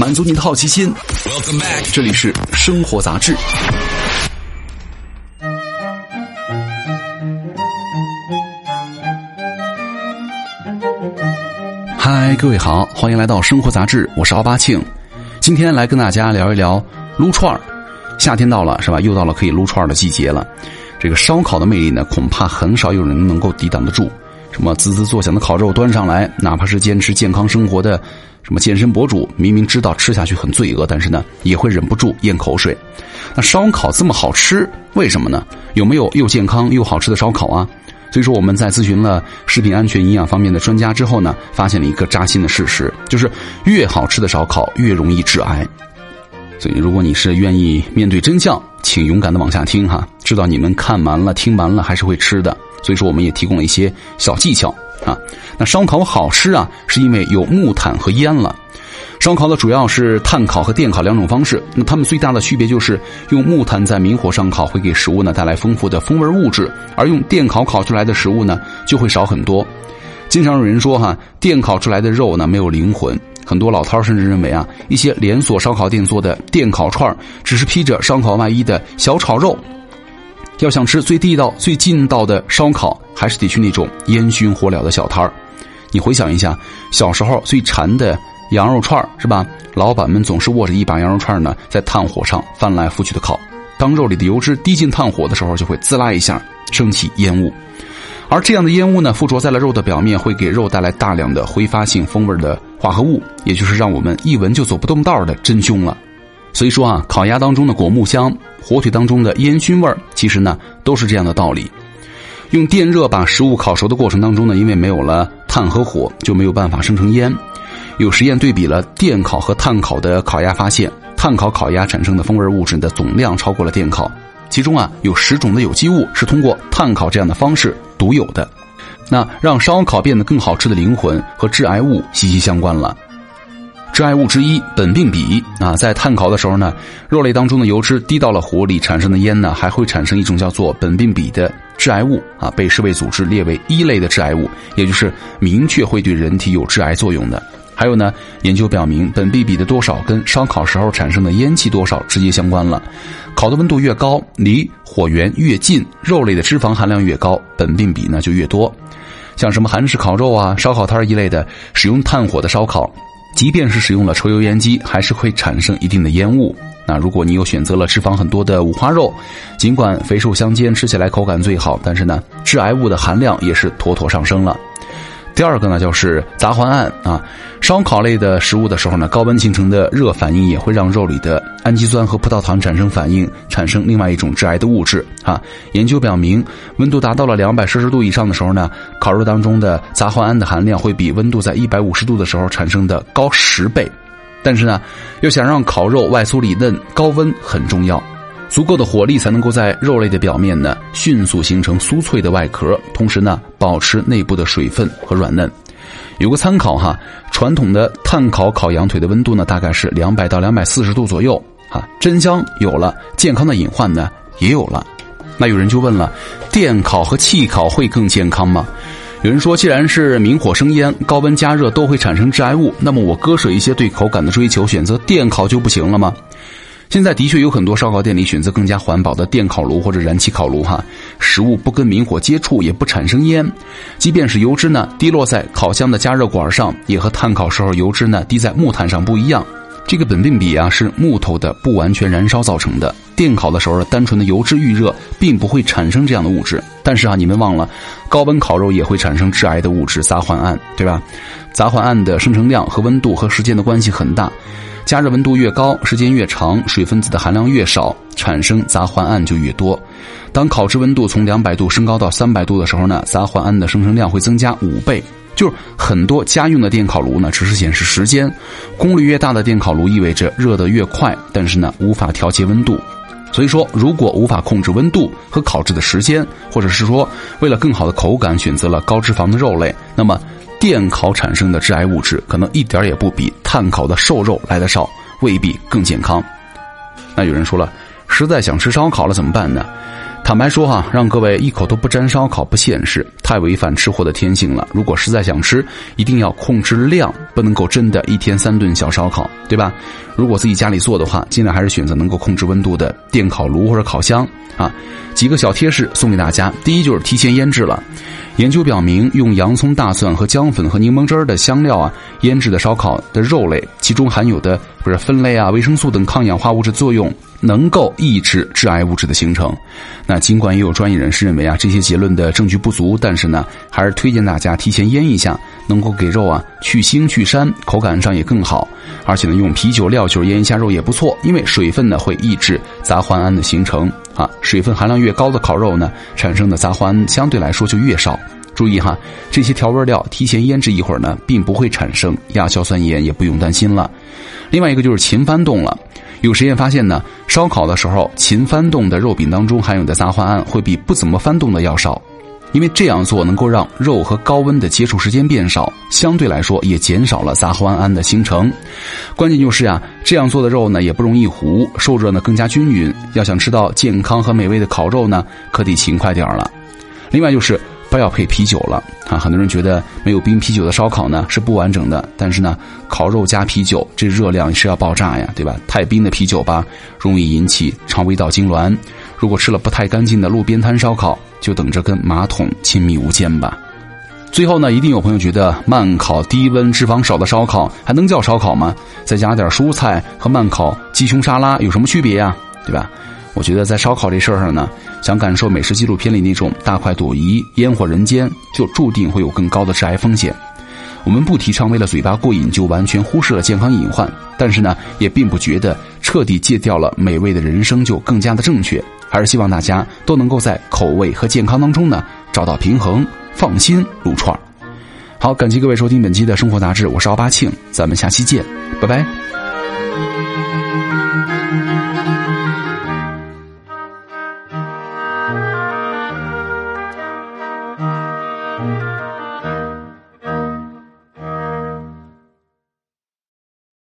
满足你的好奇心。这里是生活杂志。嗨，各位好，欢迎来到生活杂志，我是奥巴庆。今天来跟大家聊一聊撸串儿。夏天到了，是吧？又到了可以撸串儿的季节了。这个烧烤的魅力呢，恐怕很少有人能够抵挡得住。什么滋滋作响的烤肉端上来，哪怕是坚持健康生活的什么健身博主，明明知道吃下去很罪恶，但是呢，也会忍不住咽口水。那烧烤这么好吃，为什么呢？有没有又健康又好吃的烧烤啊？所以说我们在咨询了食品安全营养方面的专家之后呢，发现了一个扎心的事实，就是越好吃的烧烤越容易致癌。所以如果你是愿意面对真相，请勇敢的往下听哈。知道你们看完了、听完了还是会吃的，所以说我们也提供了一些小技巧啊。那烧烤好吃啊，是因为有木炭和烟了。烧烤的主要是炭烤和电烤两种方式，那它们最大的区别就是用木炭在明火上烤会给食物呢带来丰富的风味物质，而用电烤烤出来的食物呢就会少很多。经常有人说哈，电烤出来的肉呢没有灵魂，很多老饕甚至认为啊，一些连锁烧烤店做的电烤串只是披着烧烤外衣的小炒肉。要想吃最地道、最劲道的烧烤，还是得去那种烟熏火燎的小摊儿。你回想一下，小时候最馋的。羊肉串是吧？老板们总是握着一把羊肉串呢，在炭火上翻来覆去的烤。当肉里的油脂滴进炭火的时候，就会滋啦一下升起烟雾。而这样的烟雾呢，附着在了肉的表面，会给肉带来大量的挥发性风味的化合物，也就是让我们一闻就走不动道的真凶了。所以说啊，烤鸭当中的果木香，火腿当中的烟熏味儿，其实呢都是这样的道理。用电热把食物烤熟的过程当中呢，因为没有了炭和火，就没有办法生成烟。有实验对比了电烤和炭烤的烤鸭，发现炭烤烤鸭产生的风味物质的总量超过了电烤，其中啊有十种的有机物是通过炭烤这样的方式独有的。那让烧烤变得更好吃的灵魂和致癌物息息相关了。致癌物之一苯并芘啊，在炭烤的时候呢，肉类当中的油脂滴到了火里产生的烟呢，还会产生一种叫做苯并芘的致癌物啊，被世卫组织列为一类的致癌物，也就是明确会对人体有致癌作用的。还有呢，研究表明，苯并芘的多少跟烧烤时候产生的烟气多少直接相关了。烤的温度越高，离火源越近，肉类的脂肪含量越高，苯并芘呢就越多。像什么韩式烤肉啊、烧烤摊一类的，使用炭火的烧烤，即便是使用了抽油烟机，还是会产生一定的烟雾。那如果你又选择了脂肪很多的五花肉，尽管肥瘦相间，吃起来口感最好，但是呢，致癌物的含量也是妥妥上升了。第二个呢，就是杂环胺啊。烧烤类的食物的时候呢，高温形成的热反应也会让肉里的氨基酸和葡萄糖产生反应，产生另外一种致癌的物质啊。研究表明，温度达到了两百摄氏度以上的时候呢，烤肉当中的杂环胺的含量会比温度在一百五十度的时候产生的高十倍。但是呢，要想让烤肉外酥里嫩，高温很重要。足够的火力才能够在肉类的表面呢迅速形成酥脆的外壳，同时呢保持内部的水分和软嫩。有个参考哈，传统的炭烤烤羊腿的温度呢大概是两百到两百四十度左右。哈，真香有了，健康的隐患呢也有了。那有人就问了，电烤和气烤会更健康吗？有人说，既然是明火生烟，高温加热都会产生致癌物，那么我割舍一些对口感的追求，选择电烤就不行了吗？现在的确有很多烧烤店里选择更加环保的电烤炉或者燃气烤炉，哈，食物不跟明火接触，也不产生烟，即便是油脂呢滴落在烤箱的加热管上，也和炭烤时候油脂呢滴在木炭上不一样。这个苯并芘啊是木头的不完全燃烧造成的，电烤的时候单纯的油脂预热并不会产生这样的物质。但是啊，你们忘了，高温烤肉也会产生致癌的物质杂环胺，对吧？杂环胺的生成量和温度和时间的关系很大。加热温度越高，时间越长，水分子的含量越少，产生杂环胺就越多。当烤制温度从两百度升高到三百度的时候呢，杂环胺的生成量会增加五倍。就是很多家用的电烤炉呢，只是显示时间，功率越大的电烤炉意味着热得越快，但是呢无法调节温度。所以说，如果无法控制温度和烤制的时间，或者是说为了更好的口感选择了高脂肪的肉类，那么。电烤产生的致癌物质可能一点也不比碳烤的瘦肉来的少，未必更健康。那有人说了，实在想吃烧烤了怎么办呢？坦白说哈，让各位一口都不沾烧烤不现实，太违反吃货的天性了。如果实在想吃，一定要控制量，不能够真的一天三顿小烧烤，对吧？如果自己家里做的话，尽量还是选择能够控制温度的电烤炉或者烤箱啊。几个小贴士送给大家：第一就是提前腌制了。研究表明，用洋葱、大蒜和姜粉和柠檬汁儿的香料啊腌制的烧烤的肉类，其中含有的不是酚类啊、维生素等抗氧化物质作用。能够抑制致癌物质的形成。那尽管也有专业人士认为啊，这些结论的证据不足，但是呢，还是推荐大家提前腌一下，能够给肉啊去腥去膻，口感上也更好。而且呢，用啤酒料酒腌一下肉也不错，因为水分呢会抑制杂环胺的形成啊。水分含量越高的烤肉呢，产生的杂环胺相对来说就越少。注意哈，这些调味料提前腌制一会儿呢，并不会产生亚硝酸盐，也不用担心了。另外一个就是勤翻动了。有实验发现呢，烧烤的时候勤翻动的肉饼当中含有的杂环胺会比不怎么翻动的要少，因为这样做能够让肉和高温的接触时间变少，相对来说也减少了杂环胺的形成。关键就是呀，这样做的肉呢也不容易糊，受热呢更加均匀。要想吃到健康和美味的烤肉呢，可得勤快点儿了。另外就是。不要配啤酒了啊！很多人觉得没有冰啤酒的烧烤呢是不完整的，但是呢，烤肉加啤酒这热量是要爆炸呀，对吧？太冰的啤酒吧，容易引起肠胃道痉挛。如果吃了不太干净的路边摊烧烤，就等着跟马桶亲密无间吧。最后呢，一定有朋友觉得慢烤、低温、脂肪少的烧烤还能叫烧烤吗？再加点蔬菜和慢烤鸡胸沙拉有什么区别呀？对吧？我觉得在烧烤这事儿上呢，想感受美食纪录片里那种大快朵颐、烟火人间，就注定会有更高的致癌风险。我们不提倡为了嘴巴过瘾就完全忽视了健康隐患，但是呢，也并不觉得彻底戒掉了美味的人生就更加的正确。还是希望大家都能够在口味和健康当中呢找到平衡，放心撸串儿。好，感谢各位收听本期的生活杂志，我是奥巴庆，咱们下期见，拜拜。